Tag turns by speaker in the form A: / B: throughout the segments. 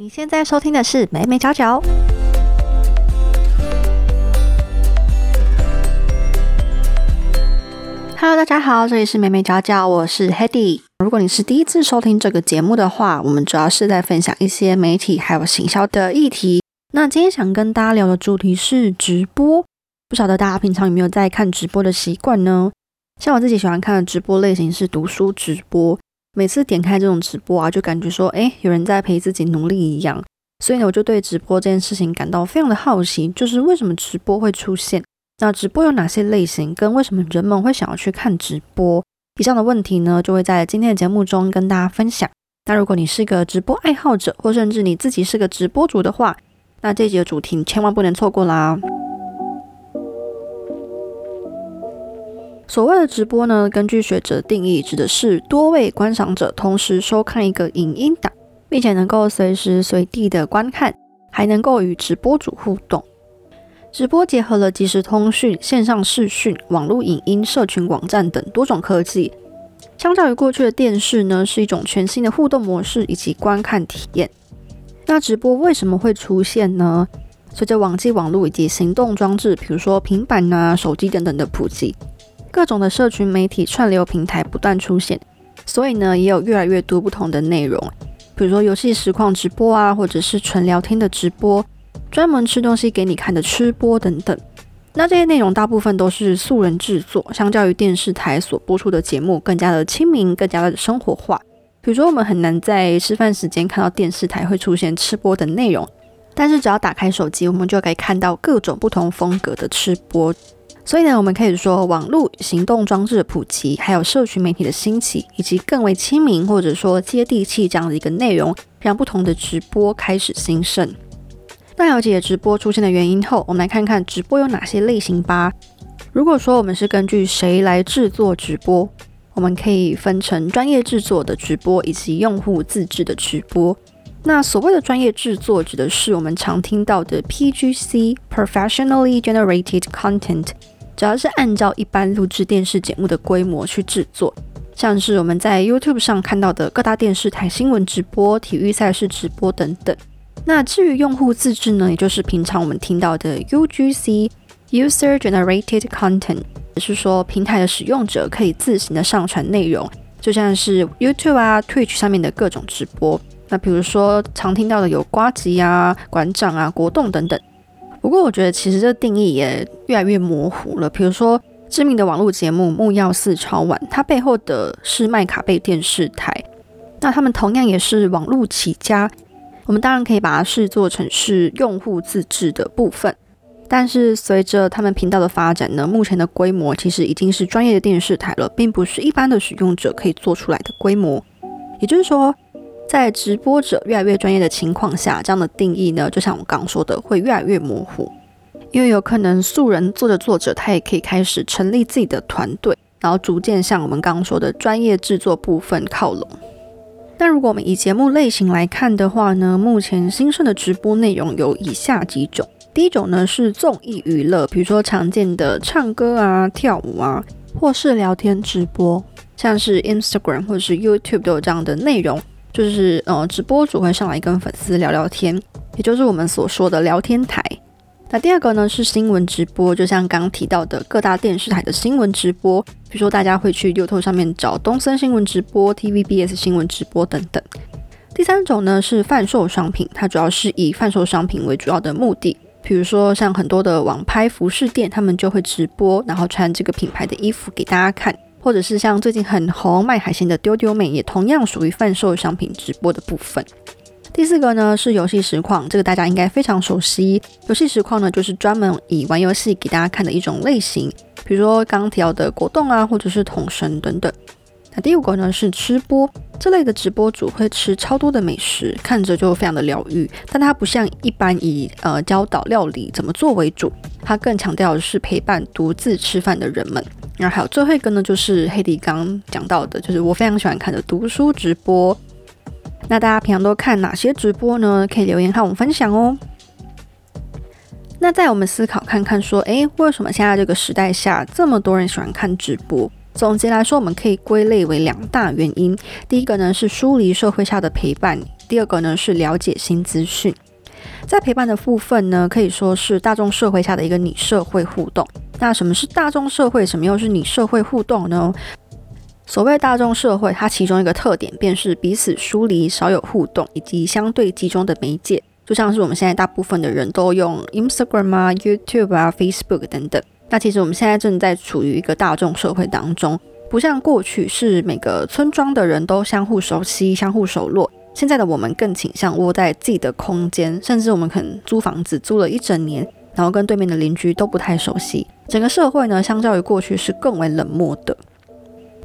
A: 你现在收听的是美美角角。Hello，大家好，这里是美美角角，我是 Hedy。如果你是第一次收听这个节目的话，我们主要是在分享一些媒体还有行销的议题。那今天想跟大家聊的主题是直播。不晓得大家平常有没有在看直播的习惯呢？像我自己喜欢看的直播类型是读书直播。每次点开这种直播啊，就感觉说，哎，有人在陪自己努力一样。所以呢，我就对直播这件事情感到非常的好奇，就是为什么直播会出现？那直播有哪些类型？跟为什么人们会想要去看直播？以上的问题呢，就会在今天的节目中跟大家分享。那如果你是个直播爱好者，或甚至你自己是个直播主的话，那这集的主题你千万不能错过啦！所谓的直播呢，根据学者定义，指的是多位观赏者同时收看一个影音档，并且能够随时随地的观看，还能够与直播主互动。直播结合了即时通讯、线上视讯、网络影音、社群网站等多种科技，相较于过去的电视呢，是一种全新的互动模式以及观看体验。那直播为什么会出现呢？随着网际网络以及行动装置，比如说平板啊、手机等等的普及，各种的社群媒体串流平台不断出现，所以呢，也有越来越多不同的内容，比如说游戏实况直播啊，或者是纯聊天的直播。专门吃东西给你看的吃播等等，那这些内容大部分都是素人制作，相较于电视台所播出的节目更加的亲民，更加的生活化。比如说，我们很难在吃饭时间看到电视台会出现吃播的内容，但是只要打开手机，我们就可以看到各种不同风格的吃播。所以呢，我们可以说，网络行动装置的普及，还有社群媒体的兴起，以及更为亲民或者说接地气这样的一个内容，让不同的直播开始兴盛。那了解直播出现的原因后，我们来看看直播有哪些类型吧。如果说我们是根据谁来制作直播，我们可以分成专业制作的直播以及用户自制的直播。那所谓的专业制作，指的是我们常听到的 PGC（Professionally Generated Content），主要是按照一般录制电视节目的规模去制作，像是我们在 YouTube 上看到的各大电视台新闻直播、体育赛事直播等等。那至于用户自制呢，也就是平常我们听到的 UGC（User Generated Content），也是说平台的使用者可以自行的上传内容，就像是 YouTube 啊、Twitch 上面的各种直播。那比如说常听到的有瓜吉啊、馆长啊、国栋等等。不过我觉得其实这定义也越来越模糊了。比如说知名的网络节目木曜四超玩，它背后的是麦卡贝电视台，那他们同样也是网络起家。我们当然可以把它视作成是用户自制的部分，但是随着他们频道的发展呢，目前的规模其实已经是专业的电视台了，并不是一般的使用者可以做出来的规模。也就是说，在直播者越来越专业的情况下，这样的定义呢，就像我刚刚说的，会越来越模糊，因为有可能素人做着做着，他也可以开始成立自己的团队，然后逐渐向我们刚刚说的专业制作部分靠拢。那如果我们以节目类型来看的话呢，目前新生的直播内容有以下几种。第一种呢是综艺娱乐，比如说常见的唱歌啊、跳舞啊，或是聊天直播，像是 Instagram 或是 YouTube 都有这样的内容，就是呃直播主会上来跟粉丝聊聊天，也就是我们所说的聊天台。那第二个呢是新闻直播，就像刚提到的各大电视台的新闻直播，比如说大家会去 YouTube 上面找东森新闻直播、TVBS 新闻直播等等。第三种呢是贩售商品，它主要是以贩售商品为主要的目的，比如说像很多的网拍服饰店，他们就会直播，然后穿这个品牌的衣服给大家看，或者是像最近很红卖海鲜的丢丢妹，也同样属于贩售商品直播的部分。第四个呢是游戏实况，这个大家应该非常熟悉。游戏实况呢就是专门以玩游戏给大家看的一种类型，比如说刚提到的果冻啊，或者是桶神等等。那第五个呢是吃播，这类的直播主会吃超多的美食，看着就非常的疗愈。但它不像一般以呃教导料理怎么做为主，它更强调的是陪伴独自吃饭的人们。然后还有最后一个呢就是黑迪刚讲到的，就是我非常喜欢看的读书直播。那大家平常都看哪些直播呢？可以留言和我们分享哦。那在我们思考看看，说，诶，为什么现在这个时代下这么多人喜欢看直播？总结来说，我们可以归类为两大原因。第一个呢是疏离社会下的陪伴，第二个呢是了解新资讯。在陪伴的部分呢，可以说是大众社会下的一个拟社会互动。那什么是大众社会？什么又是拟社会互动呢？所谓大众社会，它其中一个特点便是彼此疏离、少有互动以及相对集中的媒介，就像是我们现在大部分的人都用 Instagram 啊、YouTube 啊、Facebook 等等。那其实我们现在正在处于一个大众社会当中，不像过去是每个村庄的人都相互熟悉、相互熟络。现在的我们更倾向窝在自己的空间，甚至我们可能租房子租了一整年，然后跟对面的邻居都不太熟悉。整个社会呢，相较于过去是更为冷漠的。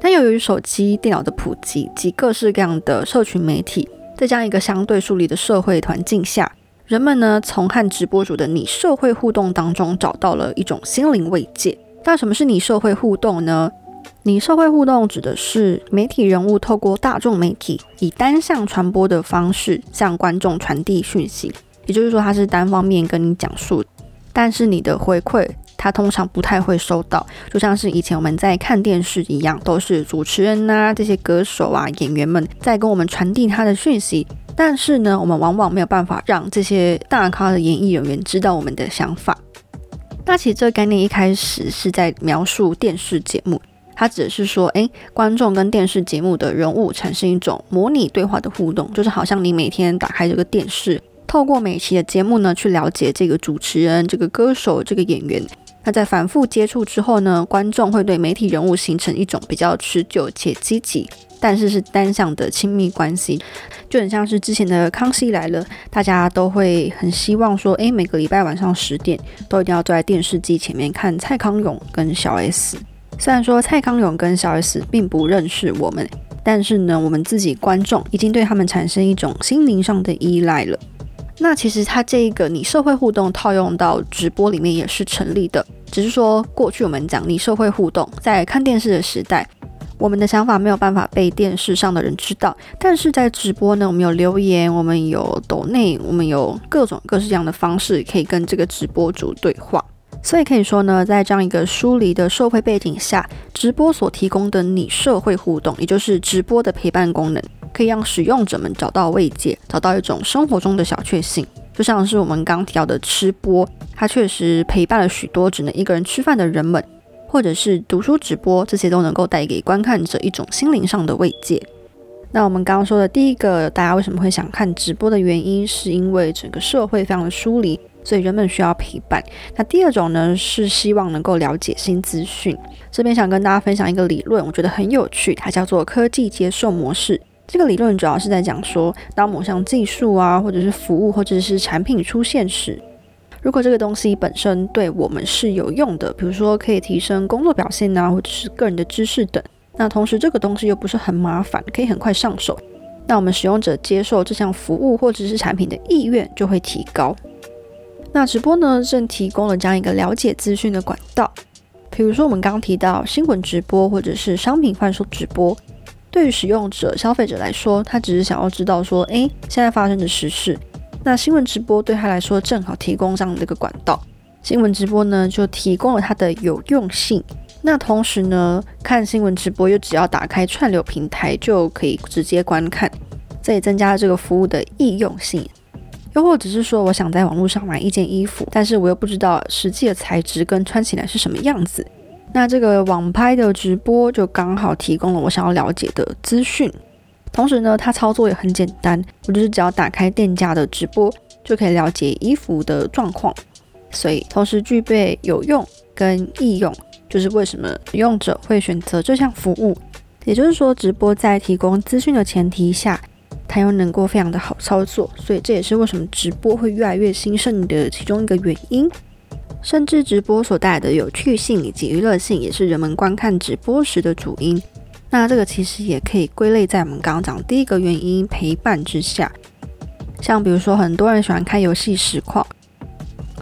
A: 但由于手机、电脑的普及及各式各样的社群媒体，在这样一个相对疏离的社会环境下，人们呢从和直播主的拟社会互动当中找到了一种心灵慰藉。那什么是拟社会互动呢？拟社会互动指的是媒体人物透过大众媒体以单向传播的方式向观众传递讯息，也就是说，他是单方面跟你讲述，但是你的回馈。他通常不太会收到，就像是以前我们在看电视一样，都是主持人呐、这些歌手啊、演员们在跟我们传递他的讯息。但是呢，我们往往没有办法让这些大咖的演艺人员知道我们的想法。那其实这个概念一开始是在描述电视节目，它只是说，诶，观众跟电视节目的人物产生一种模拟对话的互动，就是好像你每天打开这个电视，透过每期的节目呢，去了解这个主持人、这个歌手、这个演员。那在反复接触之后呢，观众会对媒体人物形成一种比较持久且积极，但是是单向的亲密关系，就很像是之前的《康熙来了》，大家都会很希望说，诶，每个礼拜晚上十点都一定要坐在电视机前面看蔡康永跟小 S。虽然说蔡康永跟小 S 并不认识我们，但是呢，我们自己观众已经对他们产生一种心灵上的依赖了。那其实它这个你社会互动套用到直播里面也是成立的，只是说过去我们讲你社会互动，在看电视的时代，我们的想法没有办法被电视上的人知道，但是在直播呢，我们有留言，我们有抖内，我们有各种各式各样的方式可以跟这个直播主对话，所以可以说呢，在这样一个疏离的社会背景下，直播所提供的你社会互动，也就是直播的陪伴功能。可以让使用者们找到慰藉，找到一种生活中的小确幸，就像是我们刚提到的吃播，它确实陪伴了许多只能一个人吃饭的人们，或者是读书直播，这些都能够带给观看者一种心灵上的慰藉。那我们刚刚说的第一个，大家为什么会想看直播的原因，是因为整个社会非常的疏离，所以人们需要陪伴。那第二种呢，是希望能够了解新资讯。这边想跟大家分享一个理论，我觉得很有趣，它叫做科技接受模式。这个理论主要是在讲说，当某项技术啊，或者是服务，或者是产品出现时，如果这个东西本身对我们是有用的，比如说可以提升工作表现啊，或者是个人的知识等，那同时这个东西又不是很麻烦，可以很快上手，那我们使用者接受这项服务或者是产品的意愿就会提高。那直播呢，正提供了这样一个了解资讯的管道，比如说我们刚刚提到新闻直播，或者是商品贩售直播。对于使用者、消费者来说，他只是想要知道说，诶，现在发生的实事。那新闻直播对他来说正好提供这样的一个管道。新闻直播呢，就提供了它的有用性。那同时呢，看新闻直播又只要打开串流平台就可以直接观看，这也增加了这个服务的易用性。又或者是说，我想在网络上买一件衣服，但是我又不知道实际的材质跟穿起来是什么样子。那这个网拍的直播就刚好提供了我想要了解的资讯，同时呢，它操作也很简单，我就是只要打开店家的直播就可以了解衣服的状况，所以同时具备有用跟易用，就是为什么使用者会选择这项服务。也就是说，直播在提供资讯的前提下，它又能够非常的好操作，所以这也是为什么直播会越来越兴盛的其中一个原因。甚至直播所带来的有趣性以及娱乐性，也是人们观看直播时的主因。那这个其实也可以归类在我们刚刚讲第一个原因——陪伴之下。像比如说，很多人喜欢看游戏实况，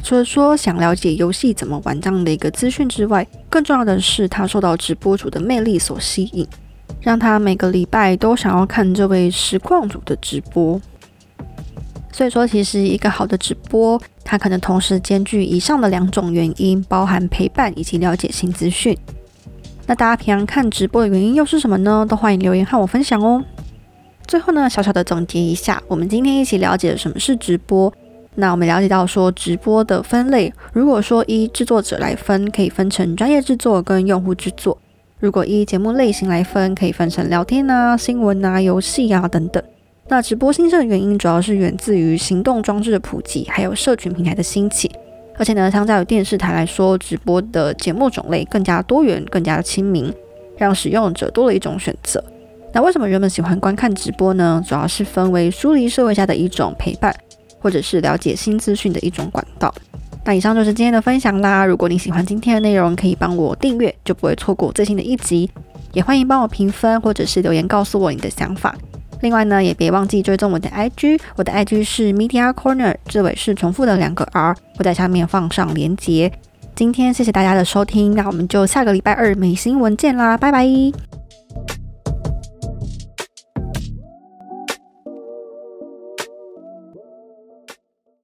A: 除了说想了解游戏怎么玩这样的一个资讯之外，更重要的是他受到直播主的魅力所吸引，让他每个礼拜都想要看这位实况主的直播。所以说，其实一个好的直播，它可能同时兼具以上的两种原因，包含陪伴以及了解新资讯。那大家平常看直播的原因又是什么呢？都欢迎留言和我分享哦。最后呢，小小的总结一下，我们今天一起了解什么是直播。那我们了解到说，直播的分类，如果说依制作者来分，可以分成专业制作跟用户制作；如果依节目类型来分，可以分成聊天啊、新闻啊、游戏啊等等。那直播兴盛的原因，主要是源自于行动装置的普及，还有社群平台的兴起。而且呢，相较于电视台来说，直播的节目种类更加多元，更加的亲民，让使用者多了一种选择。那为什么人们喜欢观看直播呢？主要是分为疏离社会下的一种陪伴，或者是了解新资讯的一种管道。那以上就是今天的分享啦。如果你喜欢今天的内容，可以帮我订阅，就不会错过最新的一集。也欢迎帮我评分，或者是留言告诉我你的想法。另外呢，也别忘记追踪我的 IG，我的 IG 是 Media Corner，字尾是重复的两个 R，会在下面放上连接。今天谢谢大家的收听，那我们就下个礼拜二美新闻见啦，拜拜。